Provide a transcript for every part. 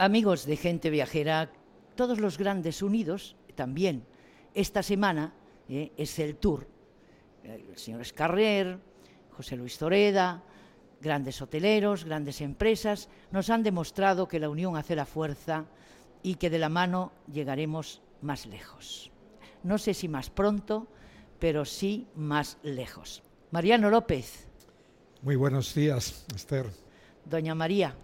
Amigos de Gente Viajera, todos los grandes unidos, también esta semana eh, es el tour. El señor Escarrer, José Luis Toreda, grandes hoteleros, grandes empresas, nos han demostrado que la unión hace la fuerza y que de la mano llegaremos más lejos. No sé si más pronto, pero sí más lejos. Mariano López. Muy buenos días, Esther. Doña María.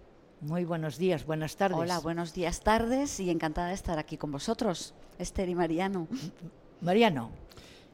Muy buenos días, buenas tardes. Hola, buenos días, tardes y encantada de estar aquí con vosotros, Esther y Mariano. Mariano.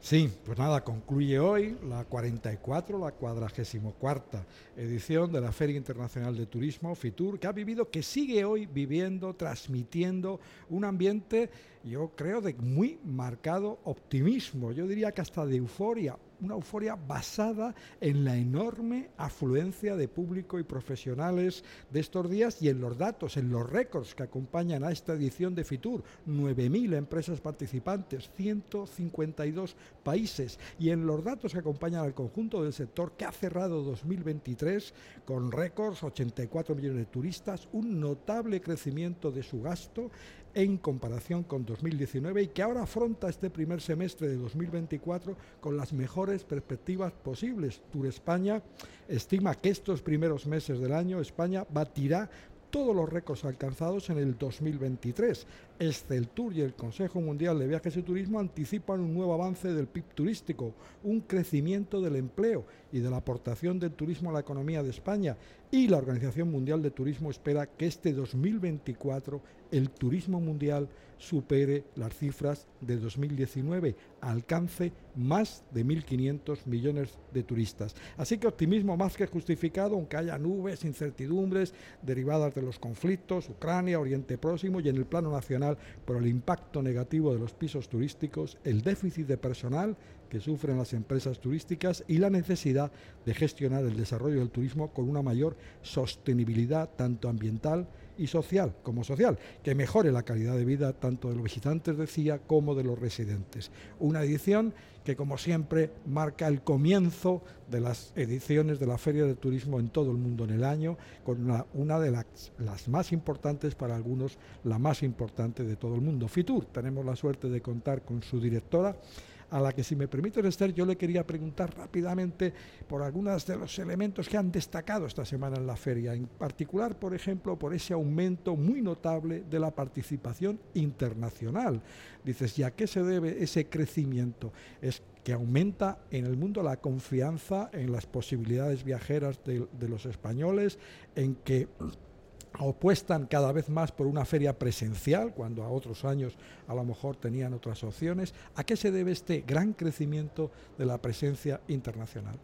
Sí, pues nada, concluye hoy la 44, la 44 edición de la Feria Internacional de Turismo, FITUR, que ha vivido, que sigue hoy viviendo, transmitiendo un ambiente, yo creo, de muy marcado optimismo, yo diría que hasta de euforia, una euforia basada en la enorme afluencia de público y profesionales de estos días y en los datos, en los récords que acompañan a esta edición de FITUR. 9.000 empresas participantes, 152 países y en los datos que acompañan al conjunto del sector que ha cerrado 2023 con récords, 84 millones de turistas, un notable crecimiento de su gasto en comparación con 2019 y que ahora afronta este primer semestre de 2024 con las mejores perspectivas posibles. Tour España estima que estos primeros meses del año España batirá todos los récords alcanzados en el 2023. Este Tour y el Consejo Mundial de Viajes y Turismo anticipan un nuevo avance del PIB turístico, un crecimiento del empleo y de la aportación del turismo a la economía de España. Y la Organización Mundial de Turismo espera que este 2024 el turismo mundial supere las cifras de 2019, alcance más de 1.500 millones de turistas. Así que optimismo más que justificado, aunque haya nubes, incertidumbres derivadas de los conflictos, Ucrania, Oriente Próximo y en el plano nacional por el impacto negativo de los pisos turísticos, el déficit de personal que sufren las empresas turísticas y la necesidad de gestionar el desarrollo del turismo con una mayor sostenibilidad tanto ambiental y social como social, que mejore la calidad de vida tanto de los visitantes, decía, como de los residentes. Una edición que, como siempre, marca el comienzo de las ediciones de la Feria de Turismo en todo el mundo en el año, con una, de las, más importantes, para algunos, la más importante de todo el mundo. Fitur, tenemos la suerte de contar con su directora, a la que si me permite Esther, yo le quería preguntar rápidamente por algunos de los elementos que han destacado esta semana en la feria, en particular, por ejemplo, por ese aumento muy notable de la participación internacional. Dices, ¿y a qué se debe ese crecimiento? Es que aumenta en el mundo la confianza en las posibilidades viajeras de, de los españoles, en que opuestan cada vez más por una feria presencial, cuando a otros años a lo mejor tenían otras opciones. ¿A qué se debe este gran crecimiento de la presencia internacional?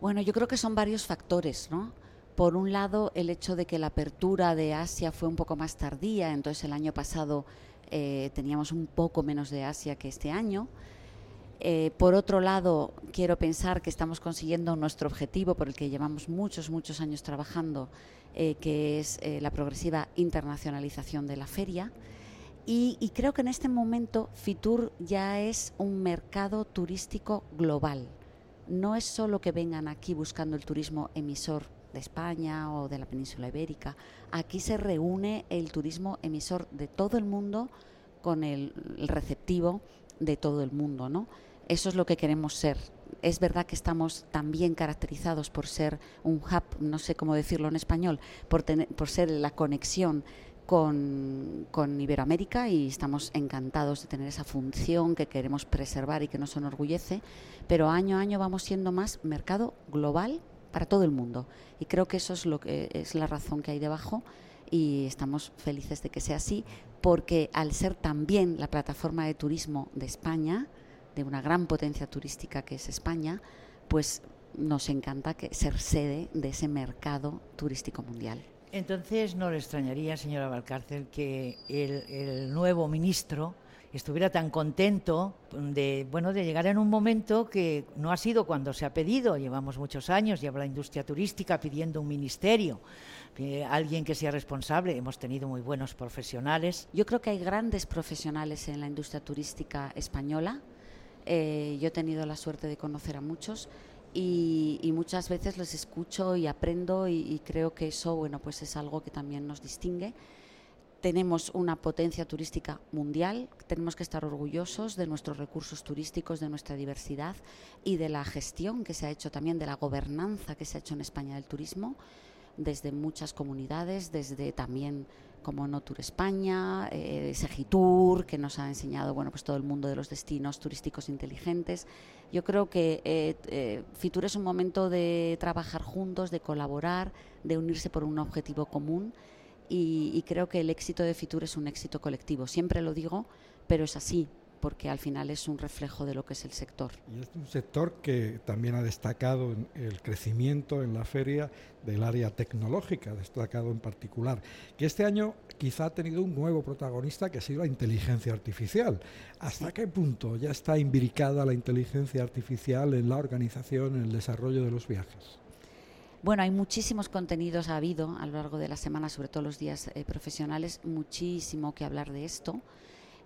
Bueno, yo creo que son varios factores, ¿no? Por un lado, el hecho de que la apertura de Asia fue un poco más tardía, entonces el año pasado eh, teníamos un poco menos de Asia que este año. Eh, por otro lado, quiero pensar que estamos consiguiendo nuestro objetivo por el que llevamos muchos, muchos años trabajando, eh, que es eh, la progresiva internacionalización de la feria. Y, creo que en este momento Fitur ya es un mercado turístico global. No es solo que vengan aquí buscando el turismo emisor de España o de la península ibérica. Aquí se reúne el turismo emisor de todo el mundo con el, el receptivo de todo el mundo, ¿no? Eso es lo que queremos ser. Es verdad que estamos también caracterizados por ser un hub, no sé cómo decirlo en español, por, tener, por ser la conexión con, con, Iberoamérica y estamos encantados de tener esa función que queremos preservar y que nos enorgullece, pero año a año vamos siendo más mercado global para todo el mundo y creo que eso es lo que es la razón que hay debajo y estamos felices de que sea así porque al ser también la plataforma de turismo de España de una gran potencia turística que es España, pues nos encanta que ser sede de ese mercado turístico mundial. Entonces, no le extrañaría, señora Valcárcel, que el, el, nuevo ministro estuviera tan contento de, bueno, de llegar en un momento que no ha sido cuando se ha pedido. Llevamos muchos años, lleva la industria turística pidiendo un ministerio, eh, alguien que sea responsable. Hemos tenido muy buenos profesionales. Yo creo que hay grandes profesionales en la industria turística española eh, yo he tenido la suerte de conocer a muchos y, muchas veces los escucho y aprendo y, y, creo que eso bueno pues es algo que también nos distingue. Tenemos una potencia turística mundial, tenemos que estar orgullosos de nuestros recursos turísticos, de nuestra diversidad y de la gestión que se ha hecho también, de la gobernanza que se ha hecho en España del turismo, desde muchas comunidades, desde también como No Tour España, eh, Segitur, que nos ha enseñado bueno, pues todo el mundo de los destinos turísticos inteligentes. Yo creo que eh, eh, Fitur es un momento de trabajar juntos, de colaborar, de unirse por un objetivo común y, creo que el éxito de Fitur es un éxito colectivo. Siempre lo digo, pero es así porque al final es un reflejo de lo que es el sector. Y es un sector que también ha destacado en el crecimiento en la feria del área tecnológica, destacado en particular, que este año quizá ha tenido un nuevo protagonista que ha sido la inteligencia artificial. ¿Hasta qué punto ya está imbricada la inteligencia artificial en la organización, en el desarrollo de los viajes? Bueno, hay muchísimos contenidos, ha habido a lo largo de la semana, sobre todo los días eh, profesionales, muchísimo que hablar de esto.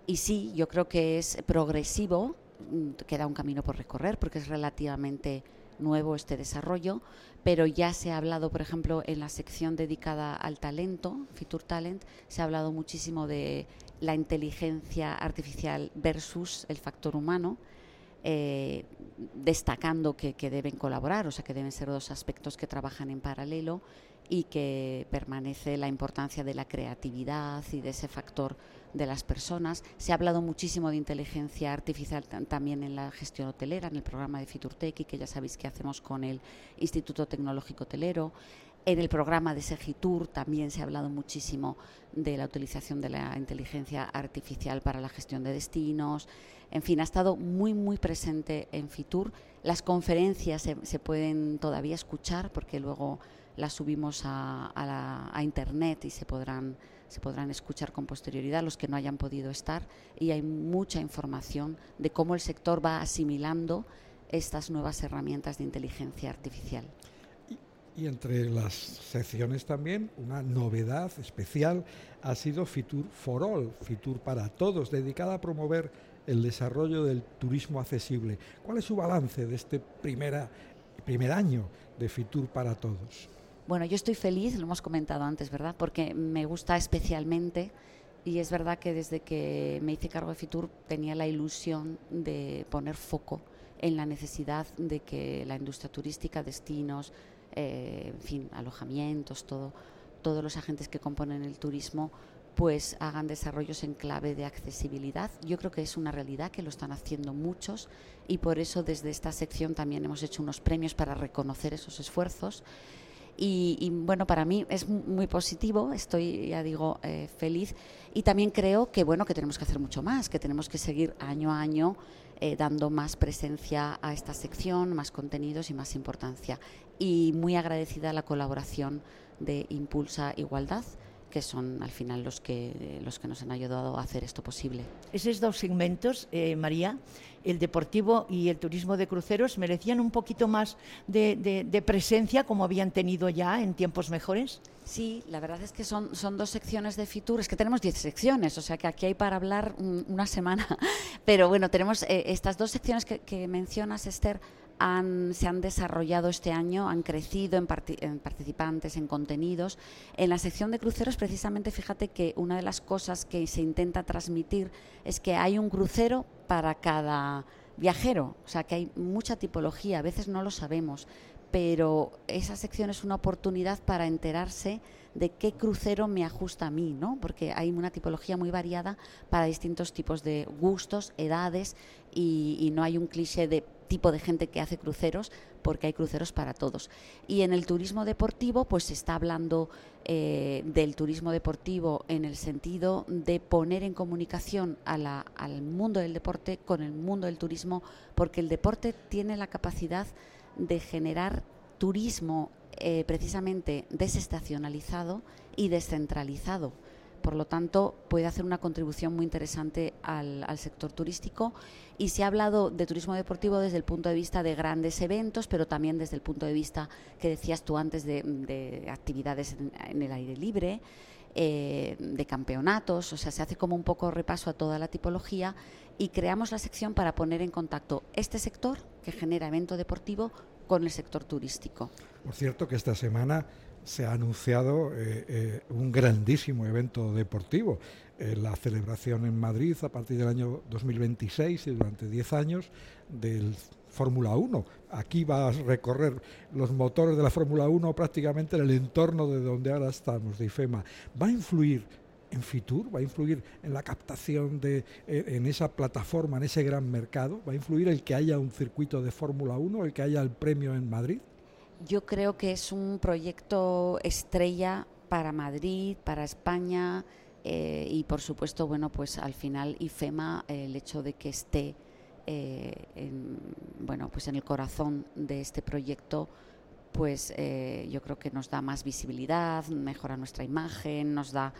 Y sí, yo creo que es progresivo, mm, queda un camino por recorrer porque es relativamente nuevo este desarrollo, pero ya se ha hablado, por ejemplo, en la sección dedicada al talento, Fitur Talent, se ha hablado muchísimo de la inteligencia artificial versus el factor humano eh, destacando que, deben colaborar, o sea que deben ser dos aspectos que trabajan en paralelo y que permanece la importancia de la creatividad y de ese factor de las personas. Se ha hablado muchísimo de inteligencia artificial también en la gestión hotelera, en el programa de Fiturtec, que ya sabéis que hacemos con el Instituto Tecnológico Hotelero. En el programa de Segitur también se ha hablado muchísimo de la utilización de la inteligencia artificial para la gestión de destinos. En fin, ha estado muy, muy presente en Fitur. Las conferencias se, pueden todavía escuchar porque luego las subimos a, Internet y se podrán, se podrán escuchar con posterioridad los que no hayan podido estar. Y hay mucha información de cómo el sector va asimilando estas nuevas herramientas de inteligencia artificial. Y entre las secciones también, una novedad especial ha sido Fitur for All, Fitur para Todos, dedicada a promover el desarrollo del turismo accesible. ¿Cuál es su balance de este primera, primer año de Fitur para Todos? Bueno, yo estoy feliz, lo hemos comentado antes, ¿verdad? Porque me gusta especialmente y es verdad que desde que me hice cargo de Fitur tenía la ilusión de poner foco en la necesidad de que la industria turística, destinos, eh, en fin, alojamientos, todo, todos los agentes que componen el turismo pues hagan desarrollos en clave de accesibilidad. Yo creo que es una realidad que lo están haciendo muchos y por eso desde esta sección también hemos hecho unos premios para reconocer esos esfuerzos. Y, bueno, para mí es muy positivo, estoy, ya digo, eh, feliz y también creo que bueno que tenemos que hacer mucho más, que tenemos que seguir año a año eh, dando más presencia a esta sección, más contenidos y más importancia. Y muy agradecida la colaboración de Impulsa Igualdad que son al final los que, los que nos han ayudado a hacer esto posible. Esos dos segmentos, eh, María, el deportivo y el turismo de cruceros, merecían un poquito más de, presencia como habían tenido ya en tiempos mejores. Sí, la verdad es que son, son dos secciones de Fitur, es que tenemos diez secciones, o sea que aquí hay para hablar una semana, pero bueno, tenemos eh, estas dos secciones que, que mencionas, Esther, se han desarrollado este año, han crecido en, participantes, en contenidos. En la sección de cruceros, precisamente, fíjate que una de las cosas que se intenta transmitir es que hay un crucero para cada viajero, o sea que hay mucha tipología, a veces no lo sabemos, pero esa sección es una oportunidad para enterarse de qué crucero me ajusta a mí, ¿no? Porque hay una tipología muy variada para distintos tipos de gustos, edades y, no hay un cliché de tipo de gente que hace cruceros porque hay cruceros para todos. Y en el turismo deportivo, pues se está hablando eh, del turismo deportivo en el sentido de poner en comunicación al mundo del deporte con el mundo del turismo, porque el deporte tiene la capacidad de generar turismo eh, precisamente desestacionalizado y descentralizado. Por lo tanto, puede hacer una contribución muy interesante al, sector turístico. Y se ha hablado de turismo deportivo desde el punto de vista de grandes eventos, pero también desde el punto de vista que decías tú antes de, actividades en, el aire libre, eh, de campeonatos. O sea, se hace como un poco repaso a toda la tipología y creamos la sección para poner en contacto este sector que genera evento deportivo con el sector turístico. Por cierto que esta semana se ha anunciado eh, eh, un grandísimo evento deportivo. la celebración en Madrid a partir del año 2026 y durante 10 años del Fórmula 1. Aquí va a recorrer los motores de la Fórmula 1 prácticamente en el entorno de donde ahora estamos, de IFEMA. ¿Va a influir en Fitur? ¿Va a influir en la captación de eh, en esa plataforma, en ese gran mercado? ¿Va a influir el que haya un circuito de Fórmula 1, el que haya el premio en Madrid? Yo creo que es un proyecto estrella para Madrid, para España eh, y por supuesto, bueno, pues al final IFEMA, el hecho de que esté eh, en, bueno, pues en el corazón de este proyecto, pues yo creo que nos da más visibilidad, mejora nuestra imagen, nos da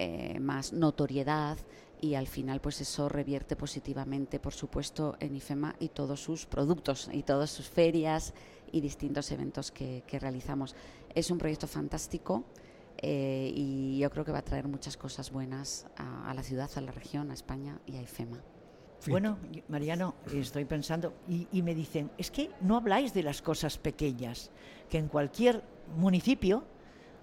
eh, más notoriedad y al final pues eso revierte positivamente por supuesto en IFEMA y todos sus productos y todas sus ferias y distintos eventos que, realizamos. Es un proyecto fantástico eh, y yo creo que va a traer muchas cosas buenas a, la ciudad, a la región, a España y a IFEMA. Bueno, Mariano, estoy pensando, y, y, me dicen, es que no habláis de las cosas pequeñas, que en cualquier municipio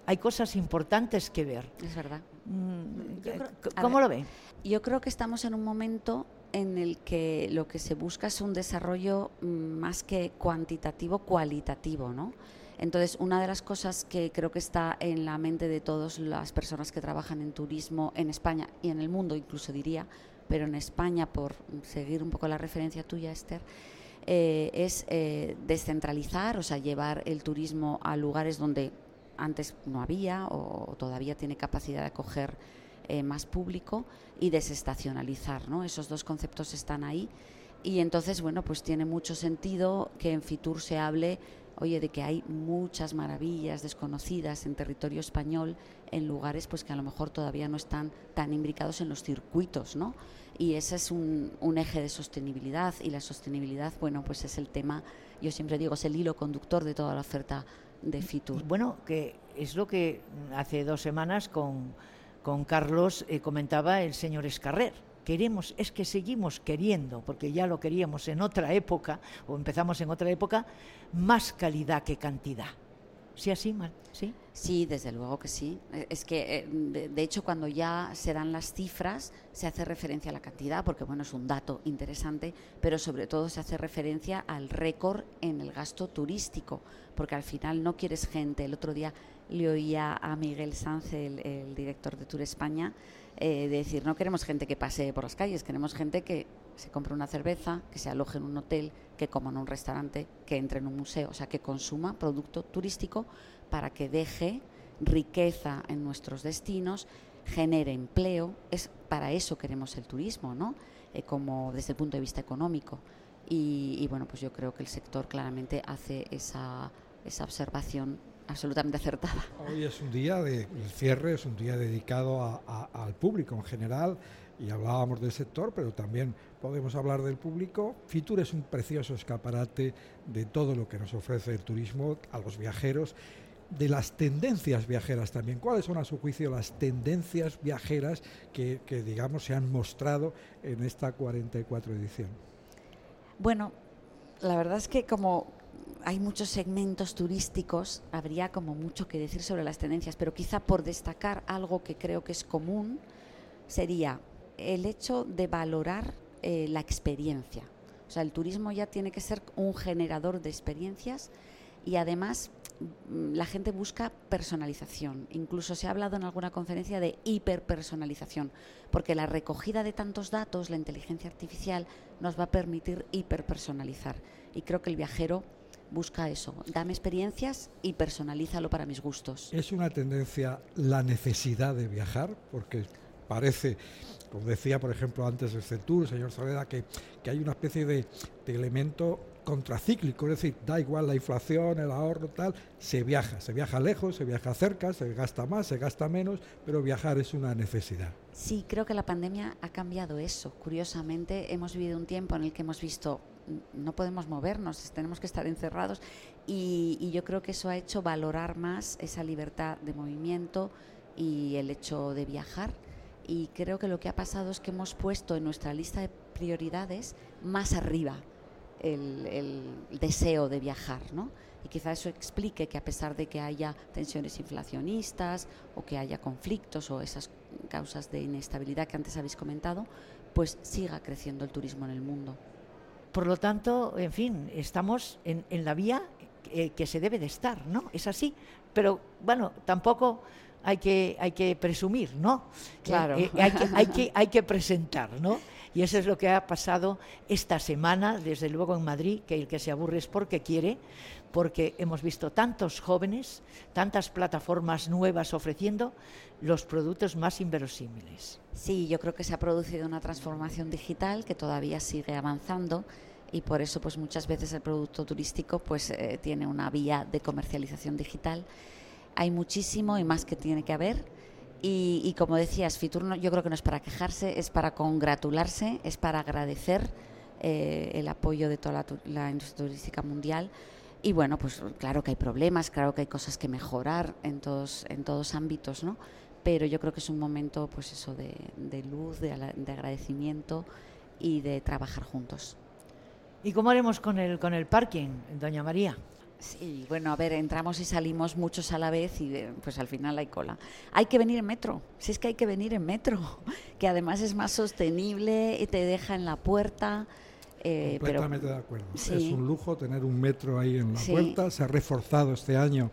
hay cosas importantes que ver. Es verdad. Mm, ¿Cómo lo ve? Yo creo que estamos en un momento en el que lo que se busca es un desarrollo mm, más que cuantitativo, cualitativo, ¿no? Entonces, una de las cosas que creo que está en la mente de todas las personas que trabajan en turismo en España y en el mundo, incluso diría, pero en España, por seguir un poco la referencia tuya, Esther, eh, es eh, descentralizar, o sea, llevar el turismo a lugares donde antes no había o todavía tiene capacidad de acoger eh, más público y desestacionalizar, ¿no? Esos dos conceptos están ahí y entonces, bueno, pues tiene mucho sentido que en Fitur se hable, oye, de que hay muchas maravillas desconocidas en territorio español, en lugares pues que a lo mejor todavía no están tan imbricados en los circuitos, ¿no? Y ese es un, un eje de sostenibilidad y la sostenibilidad, bueno, pues es el tema, yo siempre digo, es el hilo conductor de toda la oferta de Fitur. Bueno, que es lo que hace dos semanas con, con Carlos eh, comentaba el señor Escarrer. Queremos, es que seguimos queriendo, porque ya lo queríamos en otra época, o empezamos en otra época, más calidad que cantidad. ¿Sí así, mal? ¿Sí? Sí, desde luego que sí. Eh, es que, eh, de, hecho, cuando ya se dan las cifras, se hace referencia a la cantidad, porque bueno, es un dato interesante, pero sobre todo se hace referencia al récord en el gasto turístico, porque al final no quieres gente. El otro día le oía a Miguel Sanz, el, director de Tour España, eh, decir, no queremos gente que pase por las calles, queremos gente que se compre una cerveza, que se aloje en un hotel, que coma en un restaurante, que entre en un museo, o sea, que consuma producto turístico para que deje riqueza en nuestros destinos, genere empleo. Es para eso queremos el turismo, ¿no? Eh, como desde el punto de vista económico. Y, bueno, pues yo creo que el sector claramente hace esa, esa observación absolutamente acertada. Hoy es un día de cierre, es un día dedicado al público en general y hablábamos del sector, pero también podemos hablar del público. Fitur es un precioso escaparate de todo lo que nos ofrece el turismo a los viajeros, de las tendencias viajeras también. ¿Cuáles son a su juicio las tendencias viajeras que, que digamos, se han mostrado en esta 44 edición? Bueno, la verdad es que como hay muchos segmentos turísticos, habría como mucho que decir sobre las tendencias, pero quizá por destacar algo que creo que es común, sería el hecho de valorar eh, la experiencia. O sea, el turismo ya tiene que ser un generador de experiencias y además mm, la gente busca personalización. Incluso se ha hablado en alguna conferencia de hiperpersonalización, porque la recogida de tantos datos, la inteligencia artificial, nos va a permitir hiperpersonalizar. Y creo que el viajero busca eso, dame experiencias y personalízalo para mis gustos. Es una tendencia la necesidad de viajar, porque parece, como decía por ejemplo antes el Centur, señor Soledad, que, que hay una especie de, elemento contracíclico, es decir, da igual la inflación, el ahorro, tal, se viaja, se viaja lejos, se viaja cerca, se gasta más, se gasta menos, pero viajar es una necesidad. Sí, creo que la pandemia ha cambiado eso. Curiosamente, hemos vivido un tiempo en el que hemos visto no podemos movernos, tenemos que estar encerrados y yo creo que eso ha hecho valorar más esa libertad de movimiento y el hecho de viajar y creo que lo que ha pasado es que hemos puesto en nuestra lista de prioridades más arriba el, deseo de viajar, ¿no? Y quizá eso explique que a pesar de que haya tensiones inflacionistas o que haya conflictos o esas causas de inestabilidad que antes habéis comentado, pues siga creciendo el turismo en el mundo. Por lo tanto, en fin, estamos en, la vía que, se debe de estar, ¿no? Es así. Pero bueno, tampoco hay que, hay que presumir, ¿no? Claro. Eh, hay, que, hay, que, hay que presentar, ¿no? Y eso es lo que ha pasado esta semana, desde luego en Madrid, que el que se aburre es porque quiere, porque hemos visto tantos jóvenes, tantas plataformas nuevas ofreciendo los productos más inverosímiles. Sí, yo creo que se ha producido una transformación digital que todavía sigue avanzando y por eso pues muchas veces el producto turístico pues eh, tiene una vía de comercialización digital. Hay muchísimo y más que tiene que haber y, como decías, Fitur yo creo que no es para quejarse, es para congratularse, es para agradecer eh, el apoyo de toda la, industria turística mundial. Y bueno, pues claro que hay problemas, claro que hay cosas que mejorar en todos, en todos ámbitos, ¿no? Pero yo creo que es un momento, pues eso, de, luz, de, de, agradecimiento y de trabajar juntos. ¿Y cómo haremos con el, con el parking, doña María? Sí, bueno, a ver, entramos y salimos muchos a la vez y eh, pues al final hay cola. Hay que venir en metro, si es que hay que venir en metro, que además es más sostenible y te deja en la puerta. Eh, Completamente de acuerdo. Es un lujo tener un metro ahí en la puerta. Se ha reforzado este año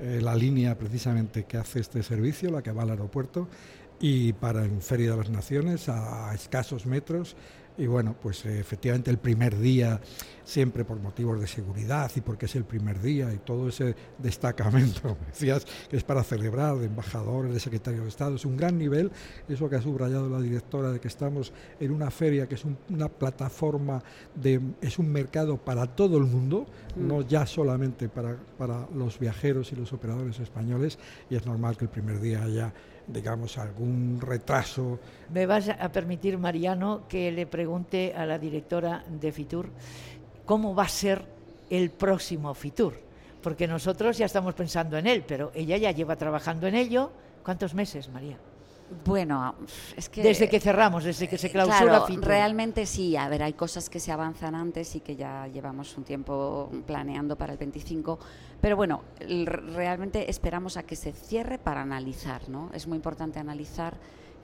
eh, la línea precisamente que hace este servicio, la que va al aeropuerto, y para en Feria de las Naciones a escasos metros y bueno, pues eh, efectivamente el primer día, siempre por motivos de seguridad y porque es el primer día y todo ese destacamento, decías, que es para celebrar de embajadores, de secretarios de Estado, es un gran nivel, eso que ha subrayado la directora, de que estamos en una feria que es una plataforma, de, es un mercado para todo el mundo, mm. no ya solamente para, para los viajeros y los operadores españoles, y es normal que el primer día haya digamos, algún retraso. Me vas a permitir, Mariano, que le pregunte a la directora de Fitur cómo va a ser el próximo Fitur, porque nosotros ya estamos pensando en él, pero ella ya lleva trabajando en ello. ¿Cuántos meses, María? Bueno, es que... Desde que cerramos, desde que se clausura claro, Realmente sí, a ver, hay cosas que se avanzan antes y que ya llevamos un tiempo planeando para el 25, pero bueno, realmente esperamos a que se cierre para analizar, ¿no? Es muy importante analizar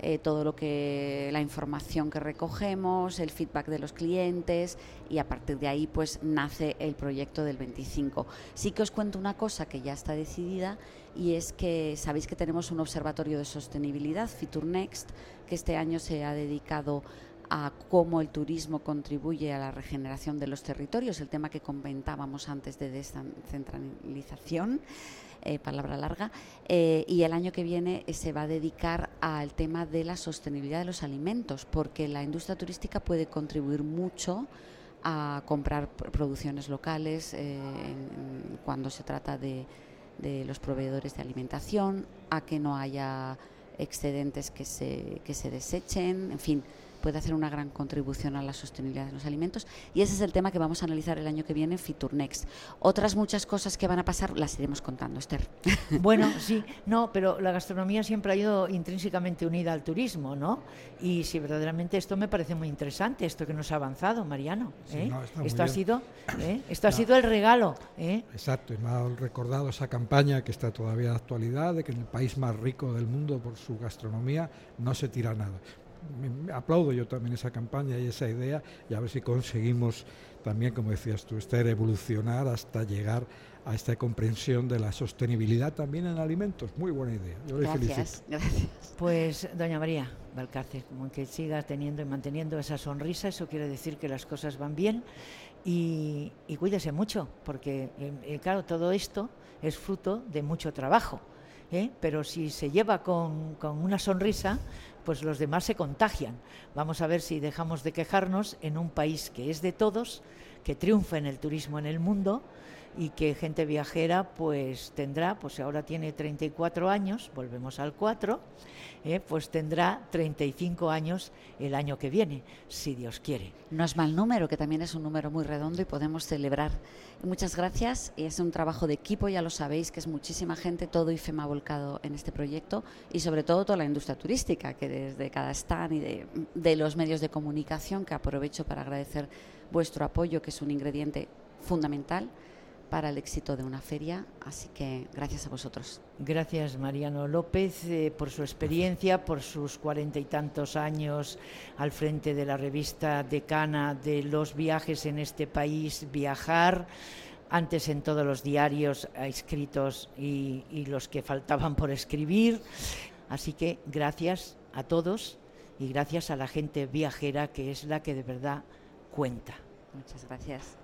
eh, todo lo que la información que recogemos, el feedback de los clientes y a partir de ahí pues nace el proyecto del 25. Sí que os cuento una cosa que ya está decidida y es que sabéis que tenemos un observatorio de sostenibilidad, Fitur Next, que este año se ha dedicado a cómo el turismo contribuye a la regeneración de los territorios, el tema que comentábamos antes de descentralización. Eh, palabra larga, eh, y el año que viene eh, se va a dedicar al tema de la sostenibilidad de los alimentos, porque la industria turística puede contribuir mucho a comprar producciones locales cuando se trata de, de, los proveedores de alimentación, a que no haya excedentes que se, que se desechen, en fin puede hacer una gran contribución a la sostenibilidad de los alimentos. Y ese es el tema que vamos a analizar el año que viene en Fiturnext. Otras muchas cosas que van a pasar las iremos contando, Esther. Bueno, sí, no, pero la gastronomía siempre ha ido intrínsecamente unida al turismo, ¿no? Y si verdaderamente esto me parece muy interesante, esto que nos ha avanzado, Mariano. ¿eh? esto, ha sido, ¿eh? esto ha sido el regalo. ¿eh? Exacto, y me ha recordado esa campaña que está todavía de actualidad, de que en el país más rico del mundo por su gastronomía no se tira nada aplaudo yo también esa campaña y esa idea y a ver si conseguimos también, como decías tú, Esther, evolucionar hasta llegar a esta comprensión de la sostenibilidad también en alimentos. Muy buena idea. Yo le gracias, Gracias. Pues, doña María Valcárcel, como que siga teniendo y manteniendo esa sonrisa, eso quiere decir que las cosas van bien y, cuídese mucho, porque, eh, eh, claro, todo esto es fruto de mucho trabajo. ¿Eh? Pero si se lleva con, con una sonrisa, pues los demás se contagian. Vamos a ver si dejamos de quejarnos en un país que es de todos, que triunfa en el turismo en el mundo y que gente viajera pues tendrá, pues ahora tiene 34 años, volvemos al 4, eh, pues tendrá 35 años el año que viene, si Dios quiere. No es mal número, que también es un número muy redondo y podemos celebrar. Muchas gracias es un trabajo de equipo, ya lo sabéis, que es muchísima gente, todo IFEMA volcado en este proyecto y sobre todo toda la industria turística, que desde cada stand y de los medios de comunicación, que aprovecho para agradecer vuestro apoyo, que es un ingrediente fundamental para el éxito de una feria, así que gracias a vosotros. Gracias Mariano López eh, por su experiencia, por sus cuarenta y tantos años al frente de la revista decana de los viajes en este país, Viajar, antes en todos los diarios escritos y, y los que faltaban por escribir. Así que gracias a todos y gracias a la gente viajera que es la que de verdad cuenta. Muchas gracias.